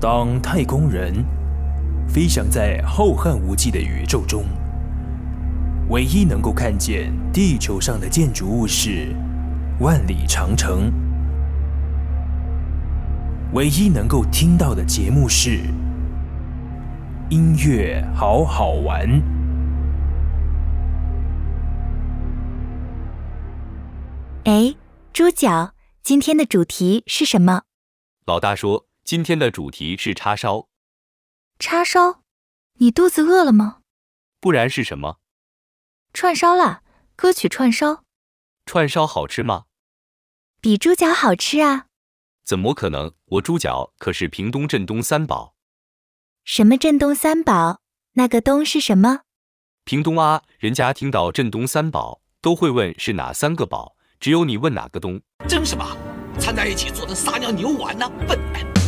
当太空人飞翔在浩瀚无际的宇宙中，唯一能够看见地球上的建筑物是万里长城，唯一能够听到的节目是音乐好好玩。哎，猪脚，今天的主题是什么？老大说。今天的主题是叉烧。叉烧，你肚子饿了吗？不然是什么？串烧啦，歌曲串烧。串烧好吃吗？比猪脚好吃啊。怎么可能？我猪脚可是屏东镇东三宝。什么镇东三宝？那个东是什么？屏东啊，人家听到镇东三宝都会问是哪三个宝，只有你问哪个东？争什么？掺在一起做的撒尿牛丸呢？笨蛋！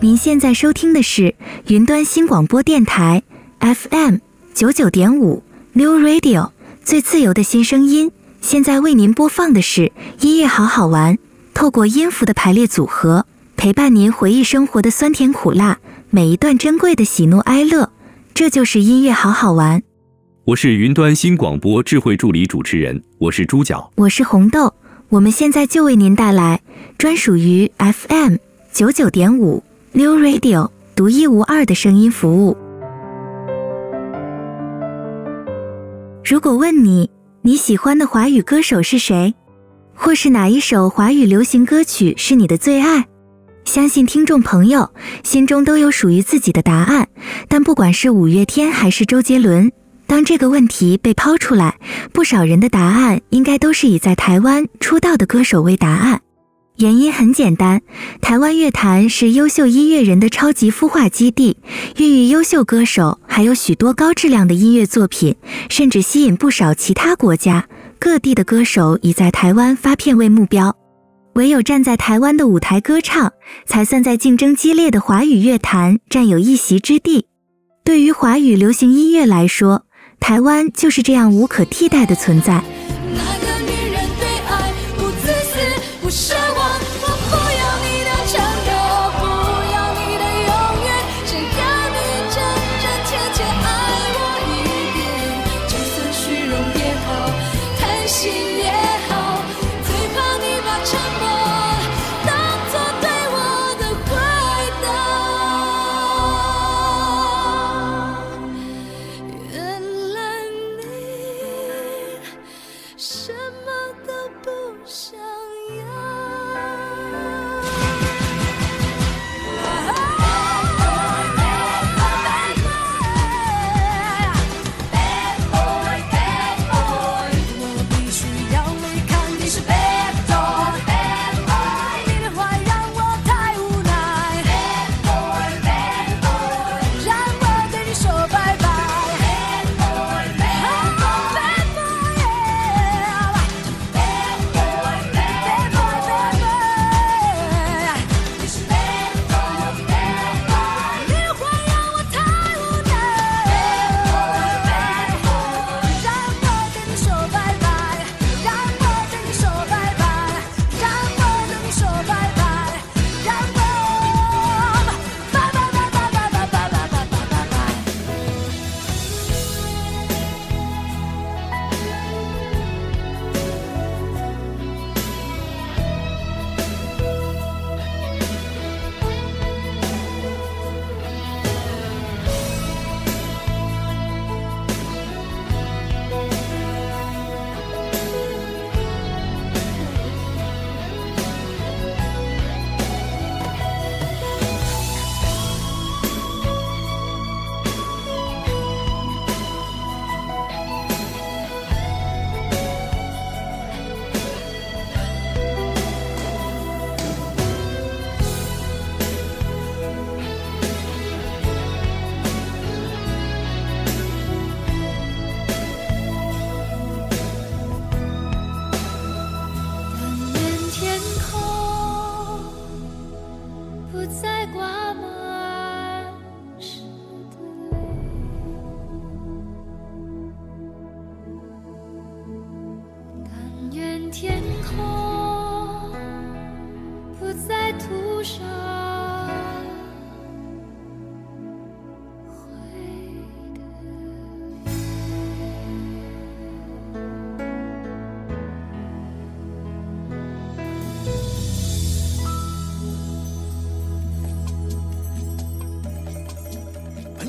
您现在收听的是云端新广播电台 FM 九九点五 New Radio 最自由的新声音。现在为您播放的是音乐好好玩，透过音符的排列组合，陪伴您回忆生活的酸甜苦辣，每一段珍贵的喜怒哀乐。这就是音乐好好玩。我是云端新广播智慧助理主持人，我是猪脚，我是红豆。我们现在就为您带来专属于 FM 九九点五。New Radio 独一无二的声音服务。如果问你你喜欢的华语歌手是谁，或是哪一首华语流行歌曲是你的最爱，相信听众朋友心中都有属于自己的答案。但不管是五月天还是周杰伦，当这个问题被抛出来，不少人的答案应该都是以在台湾出道的歌手为答案。原因很简单，台湾乐坛是优秀音乐人的超级孵化基地，孕育优秀歌手，还有许多高质量的音乐作品，甚至吸引不少其他国家各地的歌手以在台湾发片为目标。唯有站在台湾的舞台歌唱，才算在竞争激烈的华语乐坛占有一席之地。对于华语流行音乐来说，台湾就是这样无可替代的存在。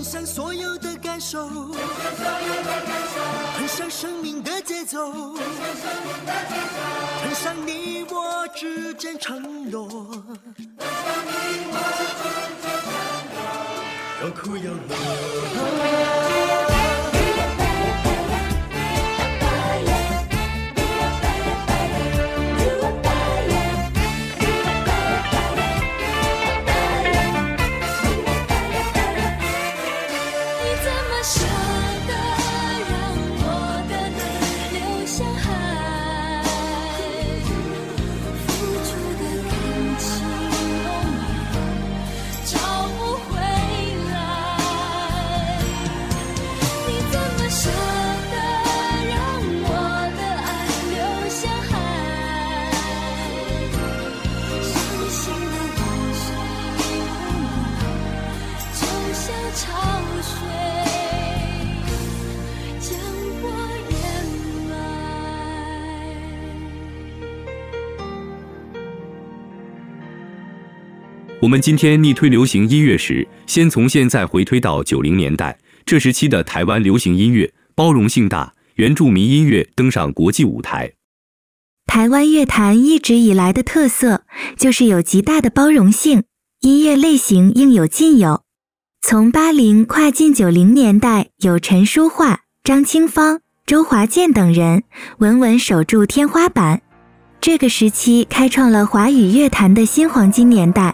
所有的感受，喷上生命的节奏，喷上你我之间承诺，有哭有乐。我们今天逆推流行音乐时，先从现在回推到九零年代，这时期的台湾流行音乐包容性大，原住民音乐登上国际舞台。台湾乐坛一直以来的特色就是有极大的包容性，音乐类型应有尽有。从八零跨进九零年代，有陈淑桦、张清芳、周华健等人稳稳守住天花板，这个时期开创了华语乐坛的新黄金年代。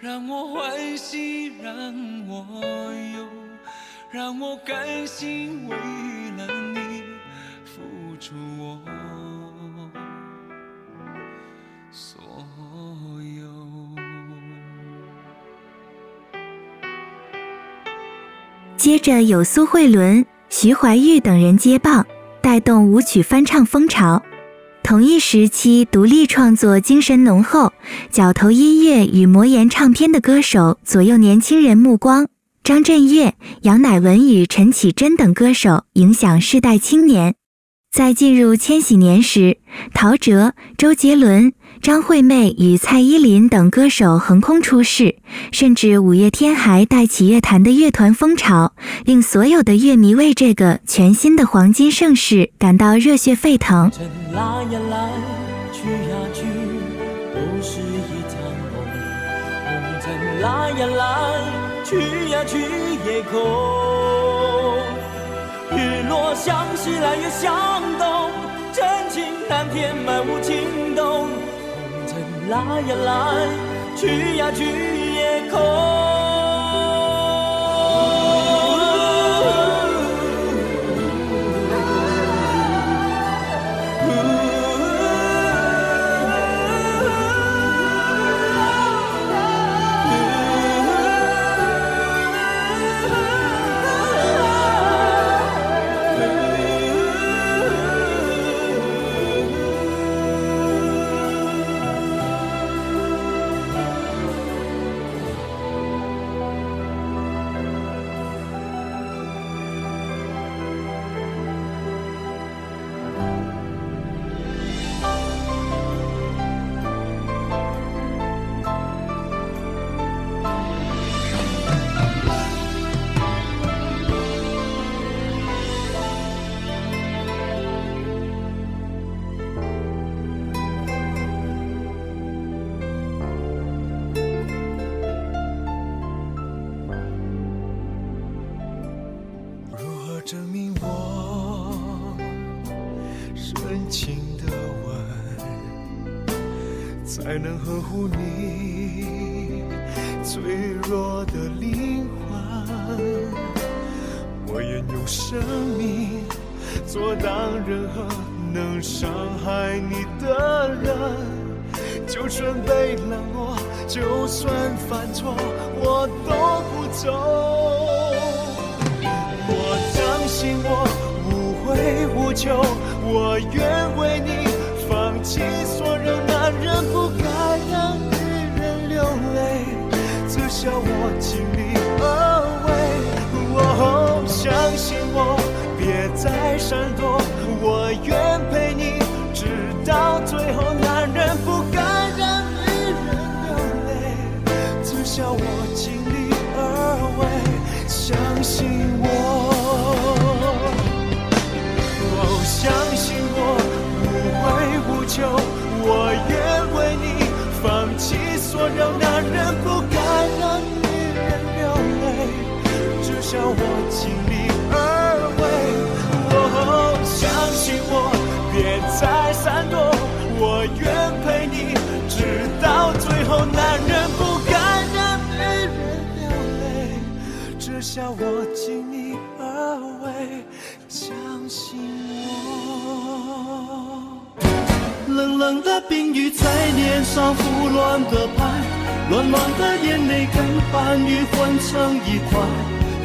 让我欢喜，让我忧，让我甘心为了你付出我所有。接着有苏慧伦、徐怀钰等人接棒，带动舞曲翻唱风潮。同一时期，独立创作精神浓厚、角头音乐与魔岩唱片的歌手左右年轻人目光。张震岳、杨乃文与陈绮贞等歌手影响世代青年。在进入千禧年时，陶喆、周杰伦。张惠妹与蔡依林等歌手横空出世，甚至五月天还带起乐坛的乐团风潮，令所有的乐迷为这个全新的黄金盛世感到热血沸腾。日落向西来月向东，真情难填满无情洞。来呀来，去呀去也空。你叫，我尽力而为。哦，相信我，别再闪躲，我愿陪你直到最后。男人不该让女人流泪，只笑我尽力而为。相信我。冷冷的冰雨在脸上胡乱的拍，暖暖的眼泪跟寒雨混成一块，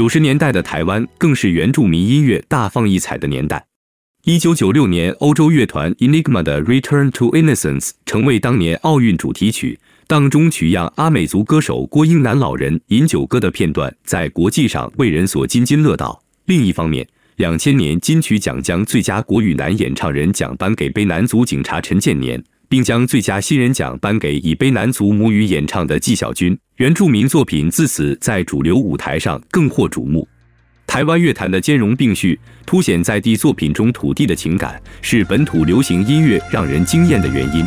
九十年代的台湾更是原住民音乐大放异彩的年代。一九九六年，欧洲乐团 Enigma 的《Return to Innocence》成为当年奥运主题曲，当中取样阿美族歌手郭英男老人饮酒歌的片段，在国际上为人所津津乐道。另一方面，两千年金曲奖将最佳国语男演唱人奖颁给卑南族警察陈建年，并将最佳新人奖颁给以卑南族母语演唱的纪晓君。原住民作品自此在主流舞台上更获瞩目。台湾乐坛的兼容并蓄，凸显在地作品中土地的情感，是本土流行音乐让人惊艳的原因。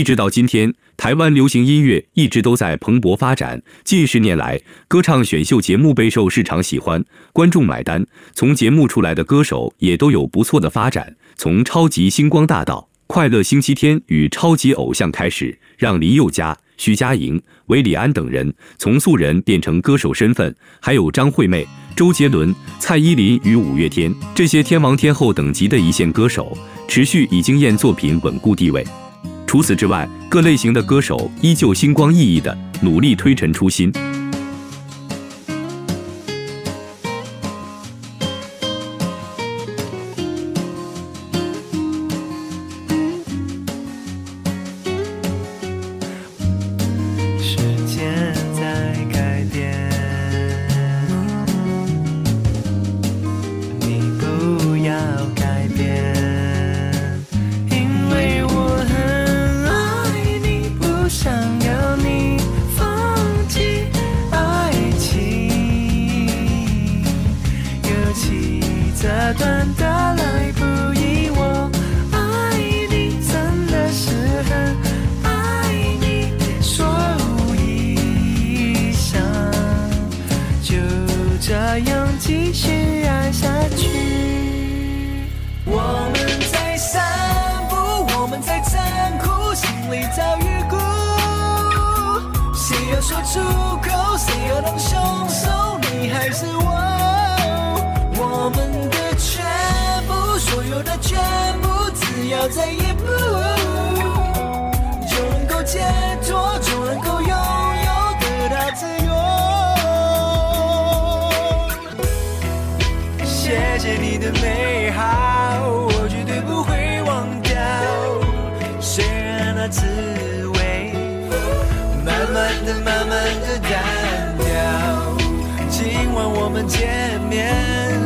一直到今天，台湾流行音乐一直都在蓬勃发展。近十年来，歌唱选秀节目备受市场喜欢，观众买单。从节目出来的歌手也都有不错的发展。从超级星光大道、快乐星期天与超级偶像开始，让林宥嘉、徐佳莹、韦礼安等人从素人变成歌手身份。还有张惠妹、周杰伦、蔡依林与五月天这些天王天后等级的一线歌手，持续以惊艳作品稳固地位。除此之外，各类型的歌手依旧星光熠熠的努力推陈出新。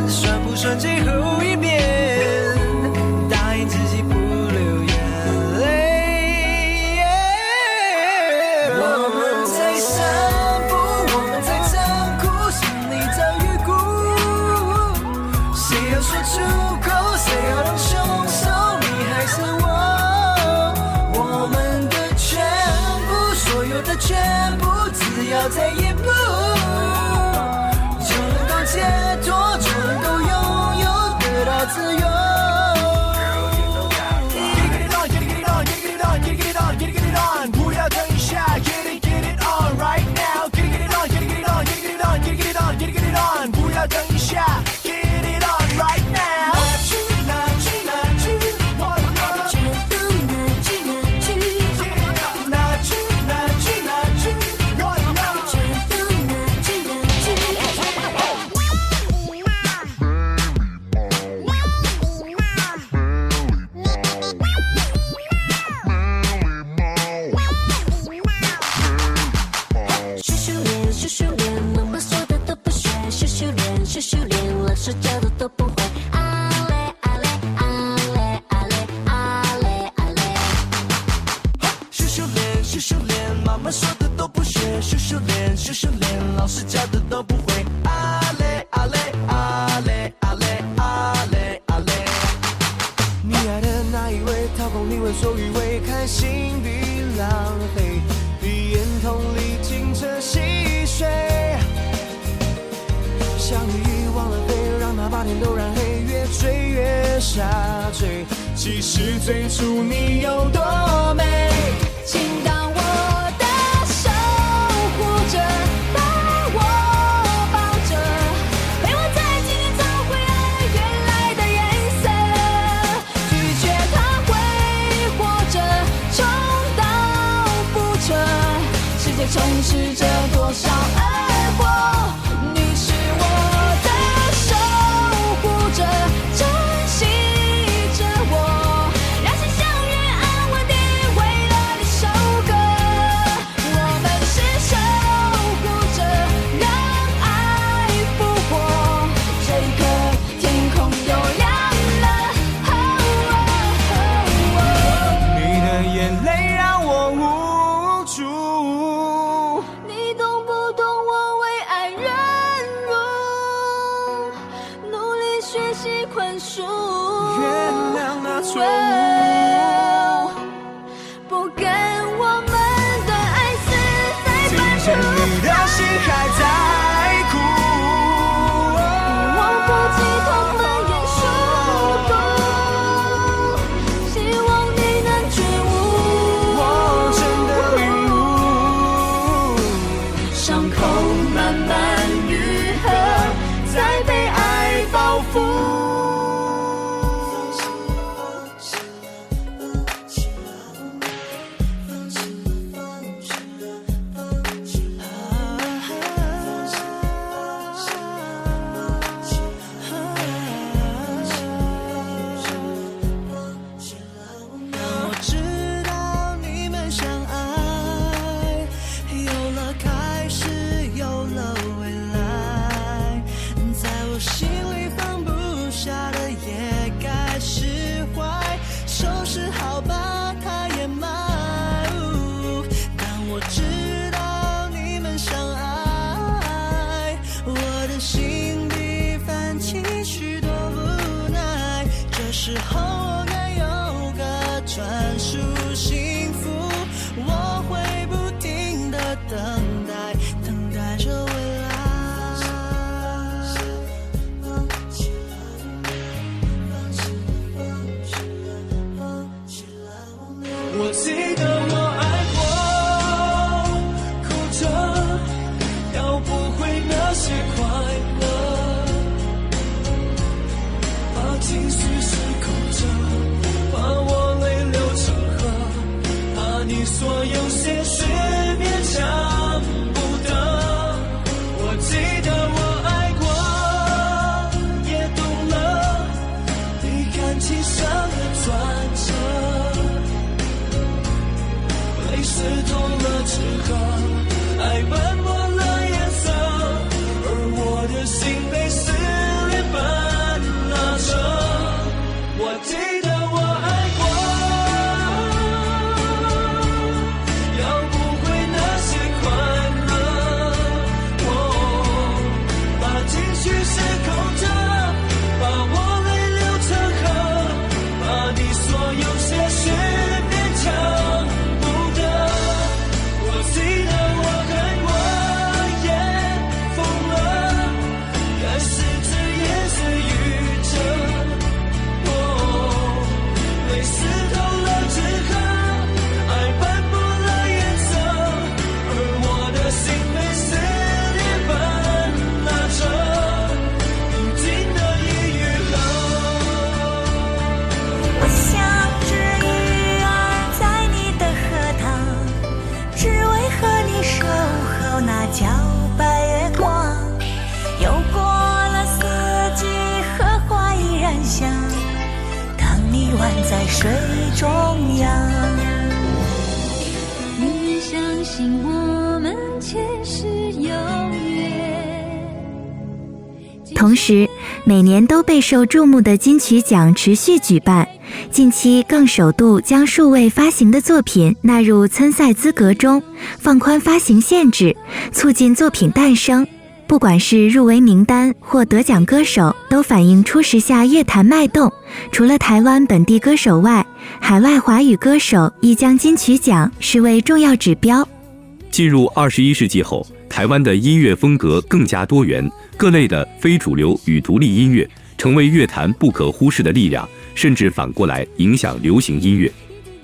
算不算最后情同时，每年都备受注目的金曲奖持续举办，近期更首度将数位发行的作品纳入参赛资格中，放宽发行限制，促进作品诞生。不管是入围名单或得奖歌手，都反映出时下乐坛脉动。除了台湾本地歌手外，海外华语歌手亦将金曲奖视为重要指标。进入二十一世纪后，台湾的音乐风格更加多元，各类的非主流与独立音乐成为乐坛不可忽视的力量，甚至反过来影响流行音乐。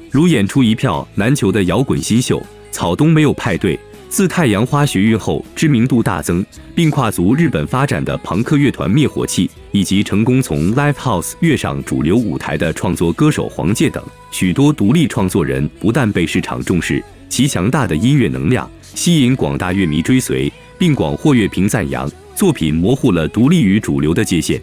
如演出一票难求的摇滚新秀，草东没有派对。自太阳花学运后知名度大增，并跨足日本发展的朋克乐团灭火器，以及成功从 Live House 跃上主流舞台的创作歌手黄玠等许多独立创作人，不但被市场重视，其强大的音乐能量吸引广大乐迷追随，并广获乐评赞扬，作品模糊了独立与主流的界限。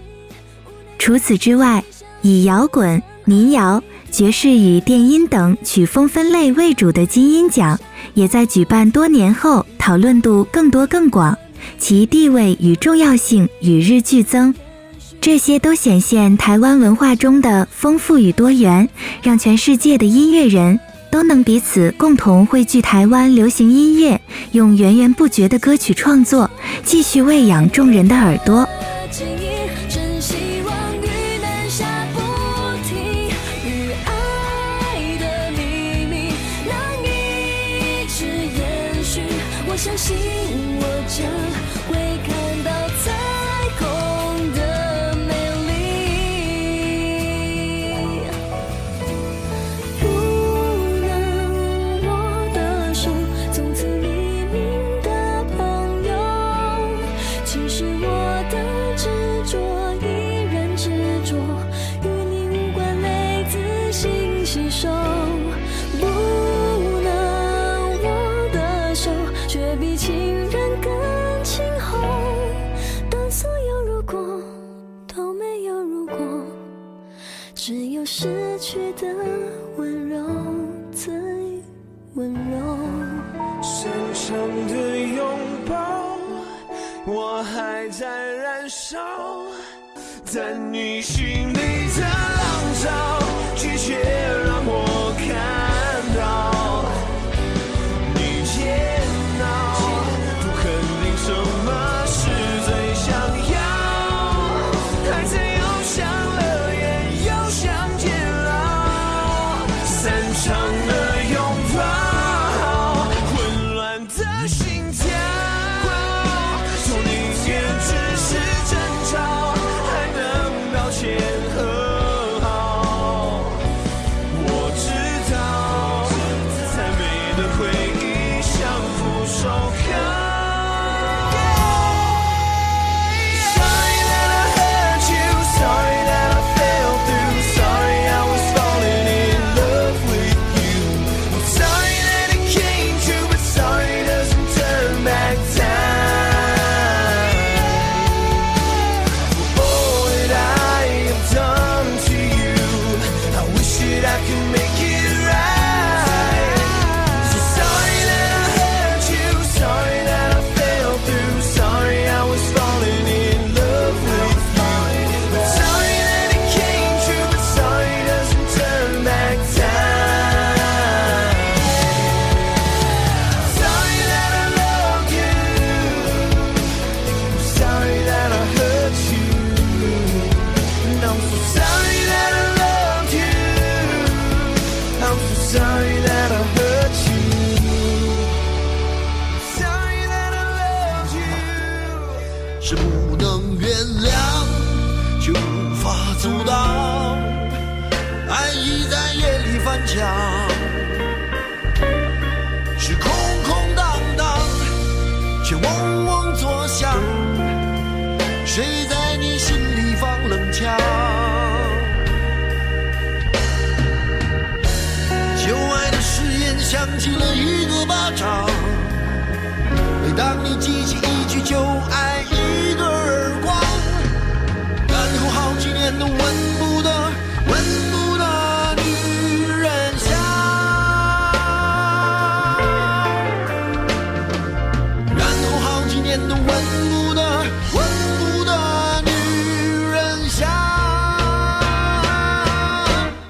除此之外，以摇滚、民谣、爵士与电音等曲风分类为主的金音奖。也在举办多年后，讨论度更多更广，其地位与重要性与日俱增。这些都显现台湾文化中的丰富与多元，让全世界的音乐人都能彼此共同汇聚台湾流行音乐，用源源不绝的歌曲创作，继续喂养众人的耳朵。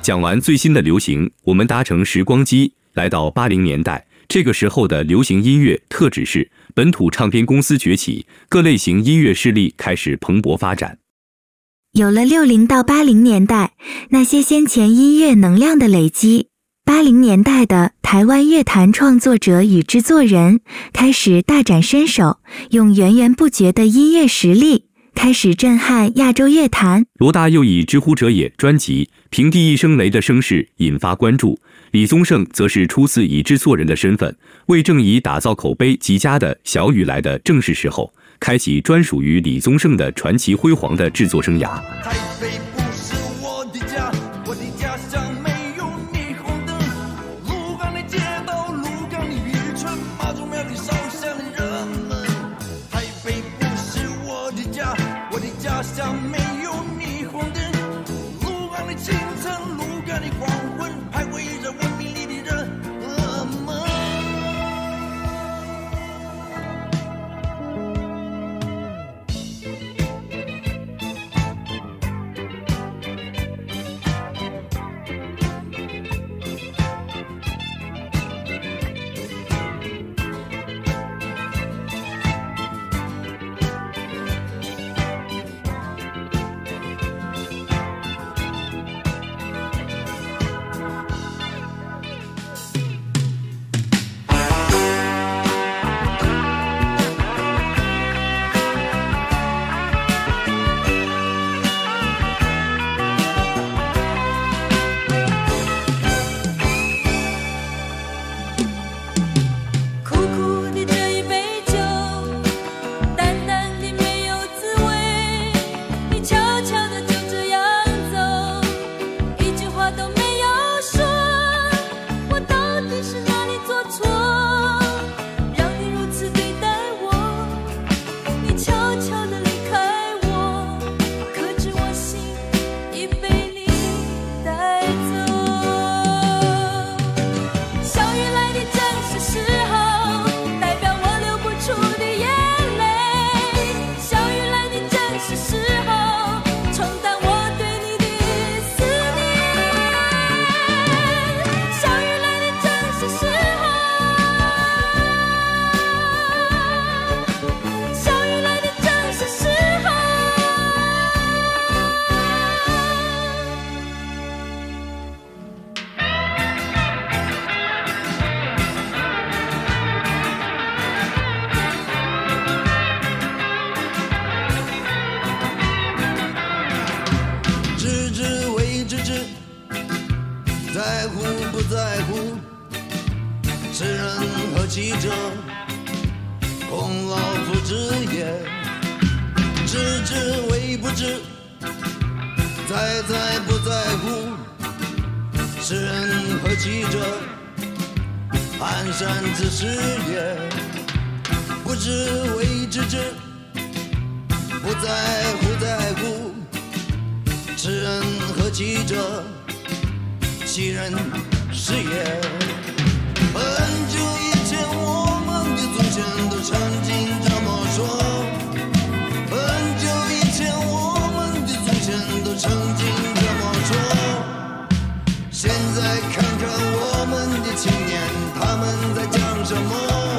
讲完最新的流行，我们搭乘时光机来到八零年代。这个时候的流行音乐特指是本土唱片公司崛起，各类型音乐势力开始蓬勃发展。有了六零到八零年代那些先前音乐能量的累积，八零年代的台湾乐坛创作者与制作人开始大展身手，用源源不绝的音乐实力开始震撼亚洲乐坛。罗大佑以《知乎者也》专辑《平地一声雷》的声势引发关注。李宗盛则是初次以制作人的身份为郑怡打造口碑极佳的《小雨来的正是时候》，开启专属于李宗盛的传奇辉煌的制作生涯。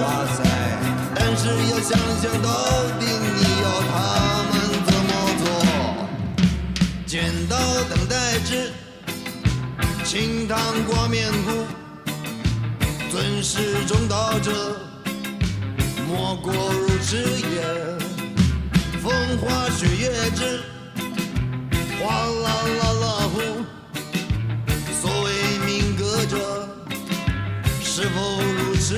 哇塞！但是要想想到底你要他们怎么做？剪刀等待之，清汤挂面糊，尊师重道者，莫过如此也。风花雪月之，哗啦啦啦呼，所谓民歌者，是否如此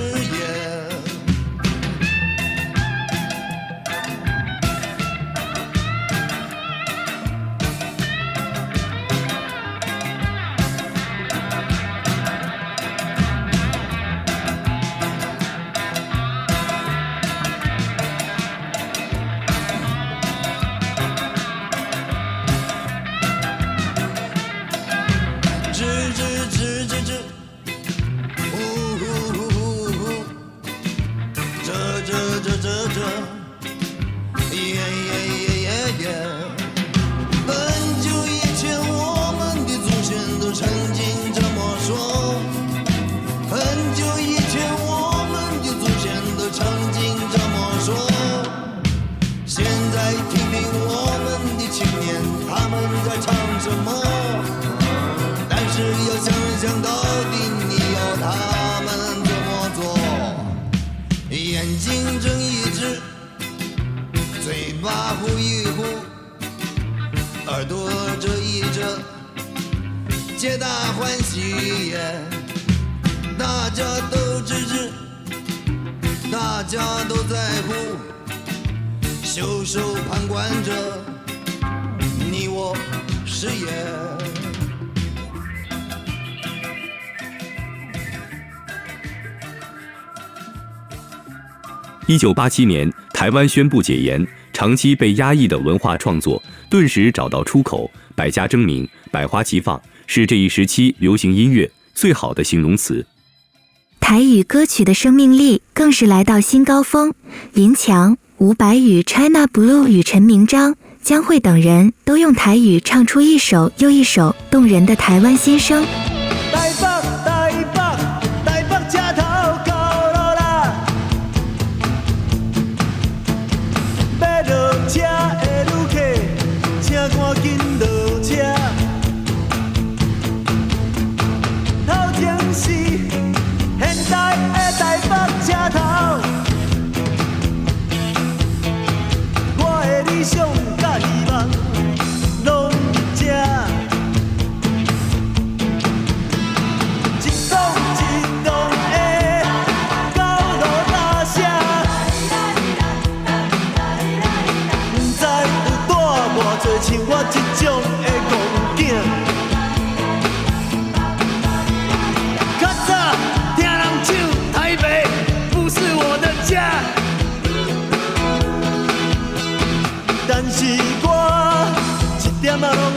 袖手旁观着，你我誓言。一九八七年，台湾宣布解严，长期被压抑的文化创作顿时找到出口，百家争鸣，百花齐放，是这一时期流行音乐最好的形容词。台语歌曲的生命力更是来到新高峰，林强、伍佰与 China Blue 与陈明章、江蕙等人都用台语唱出一首又一首动人的台湾心声。show. I'm not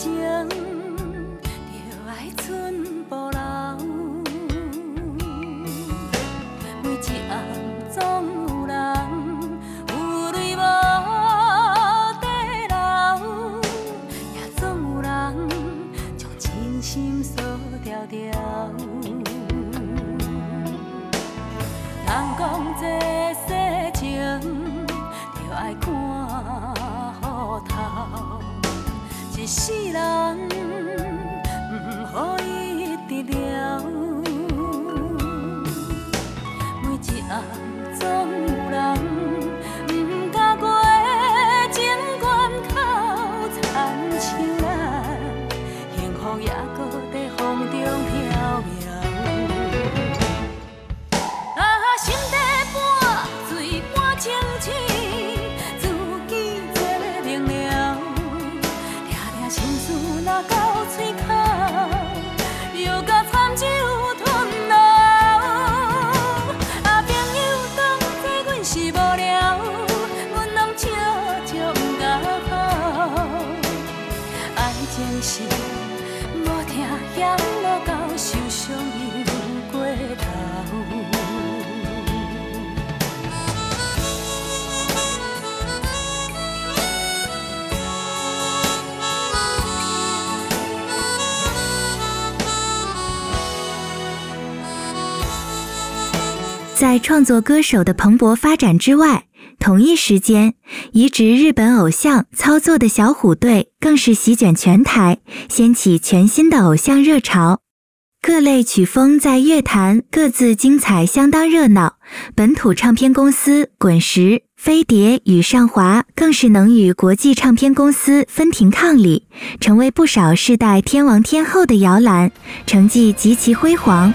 江在创作歌手的蓬勃发展之外，同一时间，移植日本偶像操作的小虎队更是席卷全台，掀起全新的偶像热潮。各类曲风在乐坛各自精彩，相当热闹。本土唱片公司滚石、飞碟与上华更是能与国际唱片公司分庭抗礼，成为不少世代天王天后的摇篮，成绩极其辉煌。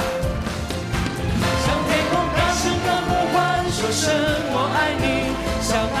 说声我爱你，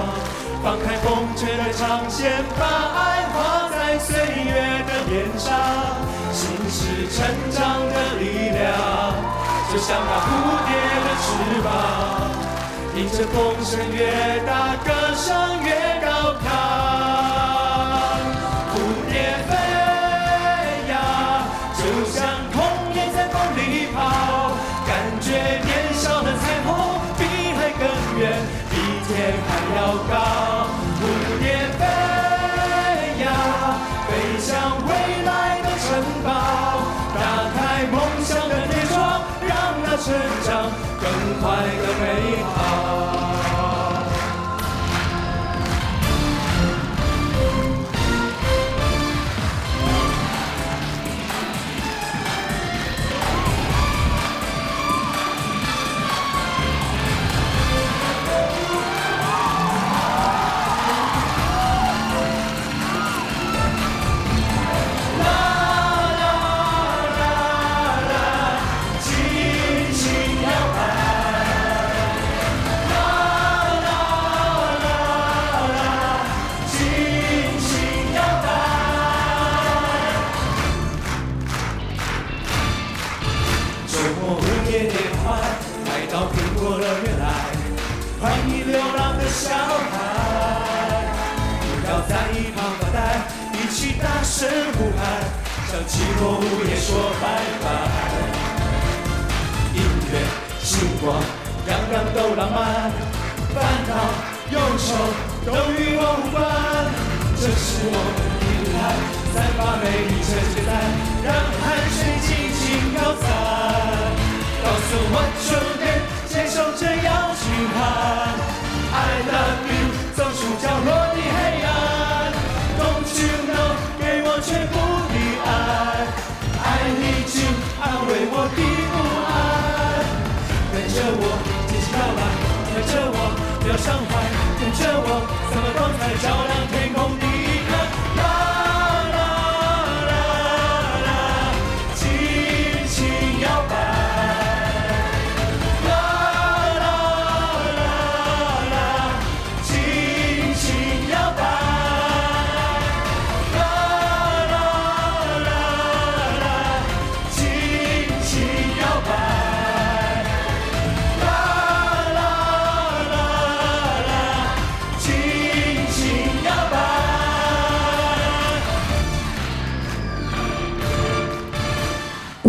放开风筝的长线，把爱画在岁月的脸上。心是成长的力量，就像那蝴蝶的翅膀，迎着风声越大，歌声越高亢。成长更快更美好。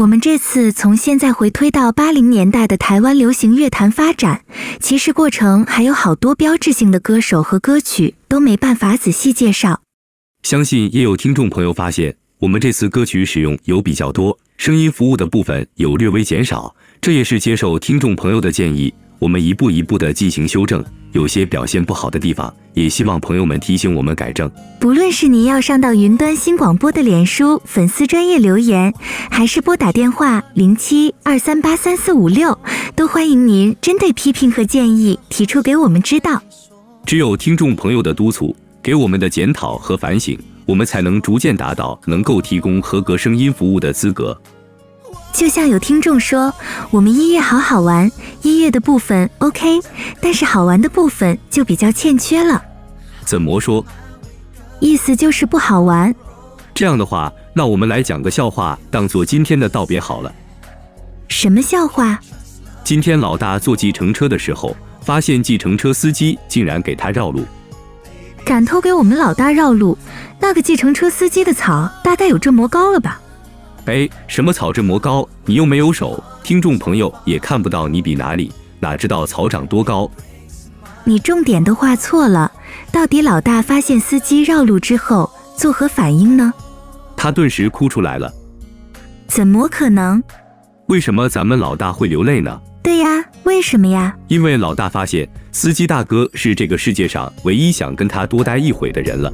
我们这次从现在回推到八零年代的台湾流行乐坛发展，其实过程还有好多标志性的歌手和歌曲都没办法仔细介绍。相信也有听众朋友发现，我们这次歌曲使用有比较多，声音服务的部分有略微减少，这也是接受听众朋友的建议，我们一步一步的进行修正。有些表现不好的地方，也希望朋友们提醒我们改正。不论是您要上到云端新广播的脸书粉丝专业留言，还是拨打电话零七二三八三四五六，都欢迎您针对批评和建议提出给我们知道。只有听众朋友的督促，给我们的检讨和反省。我们才能逐渐达到能够提供合格声音服务的资格。就像有听众说，我们音乐好好玩，音乐的部分 OK，但是好玩的部分就比较欠缺了。怎么说？意思就是不好玩。这样的话，那我们来讲个笑话，当做今天的道别好了。什么笑话？今天老大坐计程车的时候，发现计程车司机竟然给他绕路。敢偷给我们老大绕路，那个计程车司机的草大概有这么高了吧？哎，什么草这么高？你又没有手，听众朋友也看不到你比哪里，哪知道草长多高？你重点都画错了，到底老大发现司机绕路之后作何反应呢？他顿时哭出来了。怎么可能？为什么咱们老大会流泪呢？对呀，为什么呀？因为老大发现司机大哥是这个世界上唯一想跟他多待一会的人了。